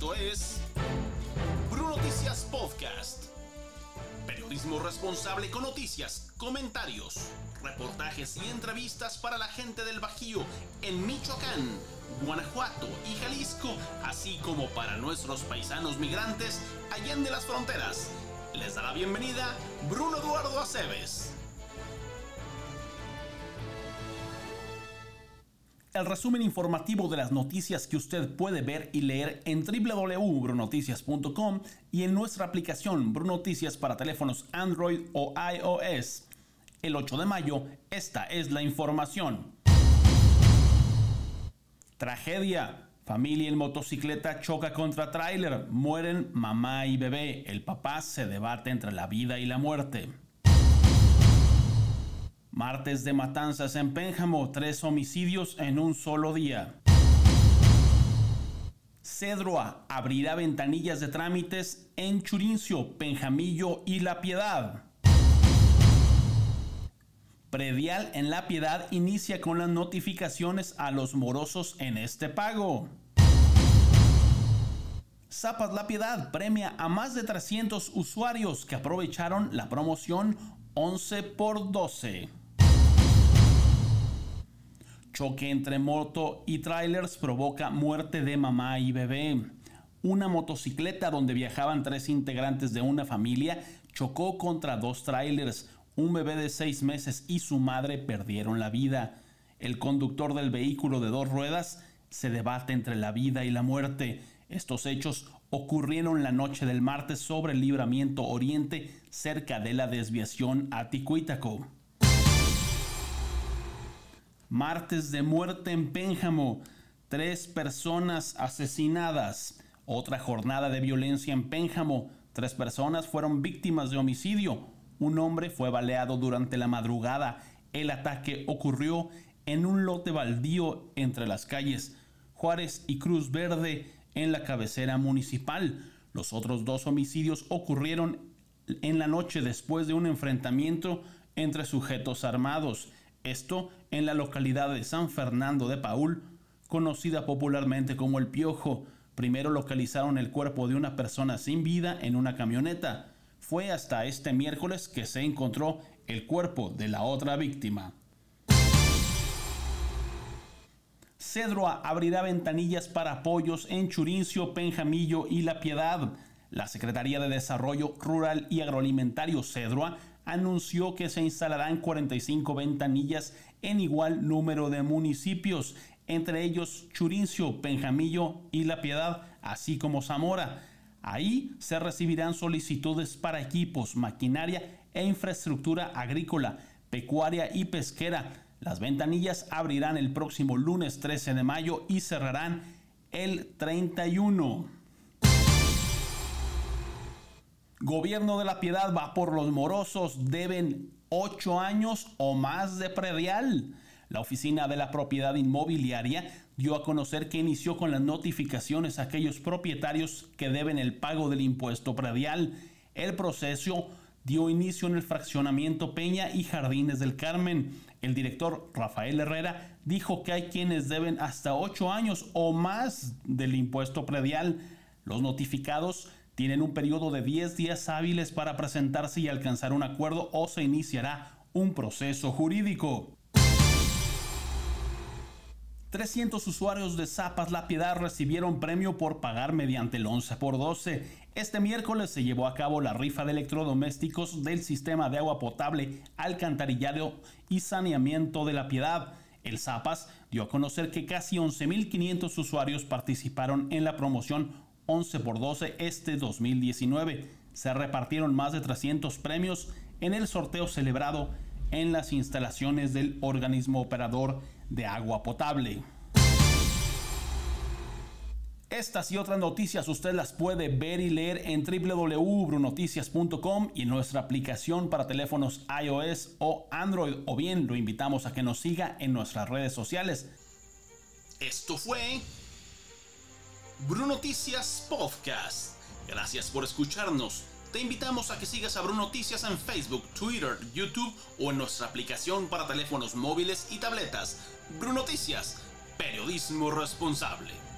Esto es Bruno Noticias Podcast. Periodismo responsable con noticias, comentarios, reportajes y entrevistas para la gente del Bajío en Michoacán, Guanajuato y Jalisco, así como para nuestros paisanos migrantes allá de las fronteras. Les da la bienvenida Bruno Eduardo Aceves. El resumen informativo de las noticias que usted puede ver y leer en www.brunoticias.com y en nuestra aplicación Brunoticias para teléfonos Android o iOS. El 8 de mayo, esta es la información. Tragedia. Familia en motocicleta choca contra tráiler. Mueren mamá y bebé. El papá se debate entre la vida y la muerte. Martes de matanzas en Pénjamo, tres homicidios en un solo día. Cedroa abrirá ventanillas de trámites en Churincio, Penjamillo y La Piedad. Predial en La Piedad inicia con las notificaciones a los morosos en este pago. Zapas La Piedad premia a más de 300 usuarios que aprovecharon la promoción 11 por 12 choque entre moto y trailers provoca muerte de mamá y bebé. Una motocicleta donde viajaban tres integrantes de una familia chocó contra dos trailers. Un bebé de seis meses y su madre perdieron la vida. El conductor del vehículo de dos ruedas se debate entre la vida y la muerte. Estos hechos ocurrieron la noche del martes sobre el libramiento oriente cerca de la desviación a Ticuítaco. Martes de muerte en Pénjamo. Tres personas asesinadas. Otra jornada de violencia en Pénjamo. Tres personas fueron víctimas de homicidio. Un hombre fue baleado durante la madrugada. El ataque ocurrió en un lote baldío entre las calles Juárez y Cruz Verde en la cabecera municipal. Los otros dos homicidios ocurrieron en la noche después de un enfrentamiento entre sujetos armados. Esto en la localidad de San Fernando de Paul, conocida popularmente como El Piojo. Primero localizaron el cuerpo de una persona sin vida en una camioneta. Fue hasta este miércoles que se encontró el cuerpo de la otra víctima. Cedroa abrirá ventanillas para apoyos en Churincio, Penjamillo y La Piedad. La Secretaría de Desarrollo Rural y Agroalimentario Cedroa anunció que se instalarán 45 ventanillas en igual número de municipios, entre ellos Churincio, Penjamillo y La Piedad, así como Zamora. Ahí se recibirán solicitudes para equipos, maquinaria e infraestructura agrícola, pecuaria y pesquera. Las ventanillas abrirán el próximo lunes 13 de mayo y cerrarán el 31. Gobierno de la Piedad va por los morosos, deben ocho años o más de predial. La Oficina de la Propiedad Inmobiliaria dio a conocer que inició con las notificaciones a aquellos propietarios que deben el pago del impuesto predial. El proceso dio inicio en el fraccionamiento Peña y Jardines del Carmen. El director Rafael Herrera dijo que hay quienes deben hasta ocho años o más del impuesto predial. Los notificados tienen un periodo de 10 días hábiles para presentarse y alcanzar un acuerdo o se iniciará un proceso jurídico. 300 usuarios de Zapas La Piedad recibieron premio por pagar mediante el 11 por 12. Este miércoles se llevó a cabo la rifa de electrodomésticos del sistema de agua potable, alcantarillado y saneamiento de La Piedad. El Zapas dio a conocer que casi 11.500 usuarios participaron en la promoción 11 por 12 este 2019. Se repartieron más de 300 premios en el sorteo celebrado en las instalaciones del organismo operador de agua potable. Estas y otras noticias usted las puede ver y leer en www.brunoticias.com y en nuestra aplicación para teléfonos iOS o Android o bien lo invitamos a que nos siga en nuestras redes sociales. Esto fue Bruno Noticias Podcast. Gracias por escucharnos. Te invitamos a que sigas a Bruno Noticias en Facebook, Twitter, YouTube o en nuestra aplicación para teléfonos móviles y tabletas. Bruno Noticias, periodismo responsable.